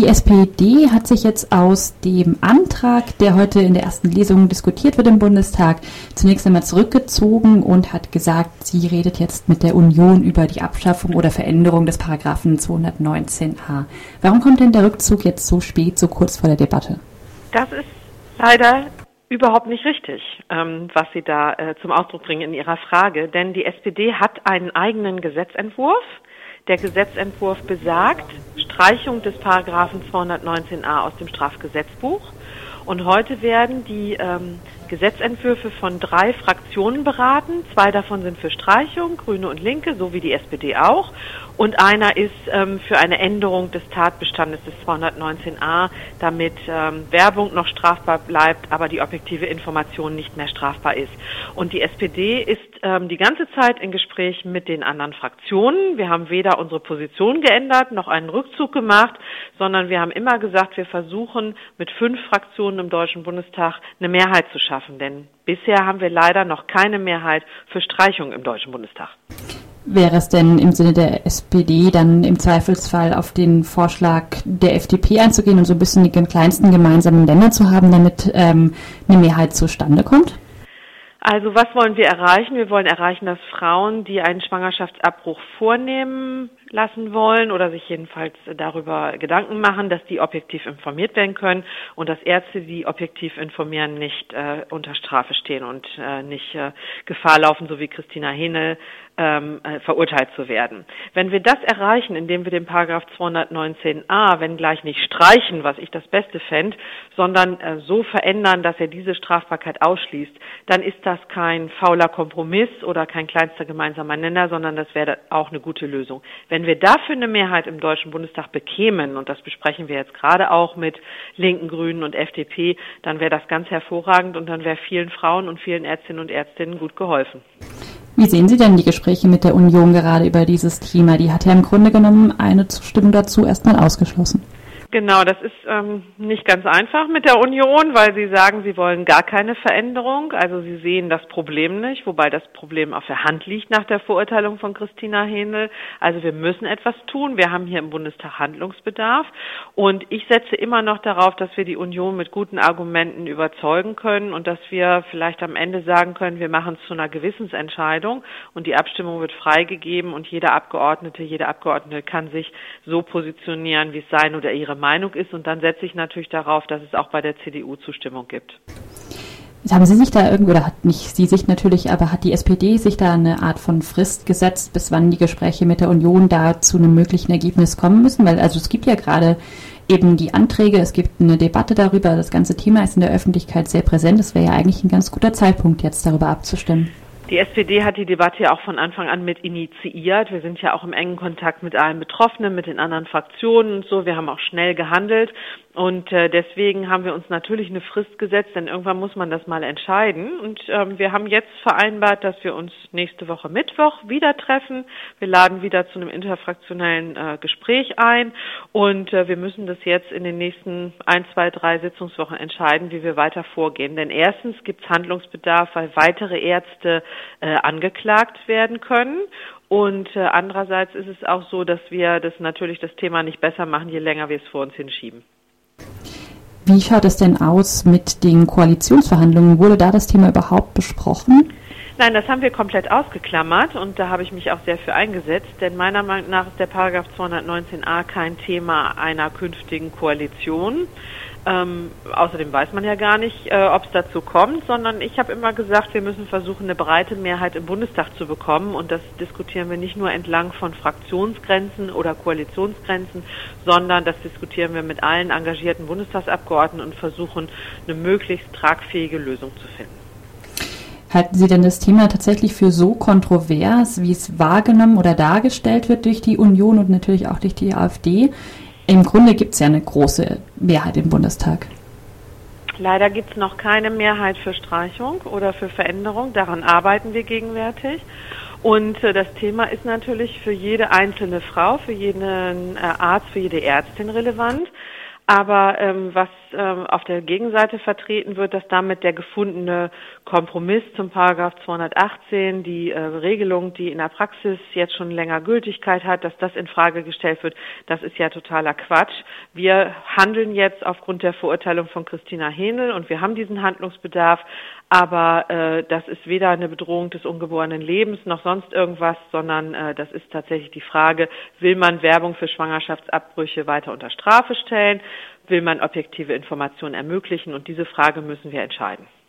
Die SPD hat sich jetzt aus dem Antrag, der heute in der ersten Lesung diskutiert wird im Bundestag, zunächst einmal zurückgezogen und hat gesagt, sie redet jetzt mit der Union über die Abschaffung oder Veränderung des Paragraphen 219a. Warum kommt denn der Rückzug jetzt so spät, so kurz vor der Debatte? Das ist leider überhaupt nicht richtig, ähm, was Sie da äh, zum Ausdruck bringen in Ihrer Frage. Denn die SPD hat einen eigenen Gesetzentwurf. Der Gesetzentwurf besagt Streichung des Paragraphen 219a aus dem Strafgesetzbuch. Und heute werden die ähm, Gesetzentwürfe von drei Fraktionen beraten. Zwei davon sind für Streichung, Grüne und Linke, so wie die SPD auch. Und einer ist ähm, für eine Änderung des Tatbestandes des 219a, damit ähm, Werbung noch strafbar bleibt, aber die objektive Information nicht mehr strafbar ist. Und die SPD ist ähm, die ganze Zeit in Gespräch mit den anderen Fraktionen. Wir haben weder unsere Position geändert noch einen Rückzug gemacht, sondern wir haben immer gesagt, wir versuchen mit fünf Fraktionen im Deutschen Bundestag eine Mehrheit zu schaffen. Denn bisher haben wir leider noch keine Mehrheit für Streichung im Deutschen Bundestag. Wäre es denn im Sinne der SPD dann im Zweifelsfall auf den Vorschlag der FDP einzugehen und so ein bisschen die kleinsten gemeinsamen Länder zu haben, damit ähm, eine Mehrheit zustande kommt? Also was wollen wir erreichen? Wir wollen erreichen, dass Frauen, die einen Schwangerschaftsabbruch vornehmen, lassen wollen oder sich jedenfalls darüber Gedanken machen, dass die objektiv informiert werden können und dass Ärzte, die objektiv informieren, nicht äh, unter Strafe stehen und äh, nicht äh, Gefahr laufen, so wie Christina Henel ähm, äh, verurteilt zu werden. Wenn wir das erreichen, indem wir den Paragraph 219a, wenn gleich nicht streichen, was ich das Beste fände, sondern äh, so verändern, dass er diese Strafbarkeit ausschließt, dann ist das kein fauler Kompromiss oder kein kleinster gemeinsamer Nenner, sondern das wäre auch eine gute Lösung. Wenn wenn wir dafür eine Mehrheit im Deutschen Bundestag bekämen, und das besprechen wir jetzt gerade auch mit Linken, Grünen und FDP, dann wäre das ganz hervorragend und dann wäre vielen Frauen und vielen Ärztinnen und Ärztinnen gut geholfen. Wie sehen Sie denn die Gespräche mit der Union gerade über dieses Thema? Die hat ja im Grunde genommen eine Zustimmung dazu erstmal ausgeschlossen. Genau, das ist ähm, nicht ganz einfach mit der Union, weil sie sagen, sie wollen gar keine Veränderung. Also sie sehen das Problem nicht, wobei das Problem auf der Hand liegt nach der Verurteilung von Christina Hähnel. Also wir müssen etwas tun. Wir haben hier im Bundestag Handlungsbedarf. Und ich setze immer noch darauf, dass wir die Union mit guten Argumenten überzeugen können und dass wir vielleicht am Ende sagen können, wir machen es zu einer Gewissensentscheidung und die Abstimmung wird freigegeben und jeder Abgeordnete, jede Abgeordnete kann sich so positionieren, wie es sein oder ihre Meinung ist. Und dann setze ich natürlich darauf, dass es auch bei der CDU Zustimmung gibt. Haben Sie sich da irgendwo, oder hat nicht Sie sich natürlich, aber hat die SPD sich da eine Art von Frist gesetzt, bis wann die Gespräche mit der Union da zu einem möglichen Ergebnis kommen müssen? Weil also es gibt ja gerade eben die Anträge, es gibt eine Debatte darüber, das ganze Thema ist in der Öffentlichkeit sehr präsent. Es wäre ja eigentlich ein ganz guter Zeitpunkt, jetzt darüber abzustimmen. Die SPD hat die Debatte ja auch von Anfang an mit initiiert. Wir sind ja auch im engen Kontakt mit allen Betroffenen, mit den anderen Fraktionen und so. Wir haben auch schnell gehandelt. Und äh, deswegen haben wir uns natürlich eine Frist gesetzt, denn irgendwann muss man das mal entscheiden. Und ähm, wir haben jetzt vereinbart, dass wir uns nächste Woche Mittwoch wieder treffen. Wir laden wieder zu einem interfraktionellen äh, Gespräch ein. Und äh, wir müssen das jetzt in den nächsten ein, zwei, drei Sitzungswochen entscheiden, wie wir weiter vorgehen. Denn erstens gibt es Handlungsbedarf, weil weitere Ärzte äh, angeklagt werden können. Und äh, andererseits ist es auch so, dass wir das natürlich das Thema nicht besser machen, je länger wir es vor uns hinschieben. Wie schaut es denn aus mit den Koalitionsverhandlungen? Wurde da das Thema überhaupt besprochen? Nein, das haben wir komplett ausgeklammert und da habe ich mich auch sehr für eingesetzt, denn meiner Meinung nach ist der Paragraph 219a kein Thema einer künftigen Koalition. Ähm, außerdem weiß man ja gar nicht, äh, ob es dazu kommt, sondern ich habe immer gesagt, wir müssen versuchen, eine breite Mehrheit im Bundestag zu bekommen. Und das diskutieren wir nicht nur entlang von Fraktionsgrenzen oder Koalitionsgrenzen, sondern das diskutieren wir mit allen engagierten Bundestagsabgeordneten und versuchen, eine möglichst tragfähige Lösung zu finden. Halten Sie denn das Thema tatsächlich für so kontrovers, wie es wahrgenommen oder dargestellt wird durch die Union und natürlich auch durch die AfD? Im Grunde gibt es ja eine große Mehrheit im Bundestag. Leider gibt es noch keine Mehrheit für Streichung oder für Veränderung. Daran arbeiten wir gegenwärtig. Und äh, das Thema ist natürlich für jede einzelne Frau, für jeden äh, Arzt, für jede Ärztin relevant. Aber ähm, was ähm, auf der Gegenseite vertreten wird, dass damit der gefundene Kompromiss zum Paragraph 218, die äh, Regelung, die in der Praxis jetzt schon länger Gültigkeit hat, dass das in Frage gestellt wird, das ist ja totaler Quatsch. Wir handeln jetzt aufgrund der Verurteilung von Christina Hähnel und wir haben diesen Handlungsbedarf, aber äh, das ist weder eine Bedrohung des ungeborenen Lebens noch sonst irgendwas, sondern äh, das ist tatsächlich die Frage, will man Werbung für Schwangerschaftsabbrüche weiter unter Strafe stellen? Will man objektive Informationen ermöglichen? Und diese Frage müssen wir entscheiden.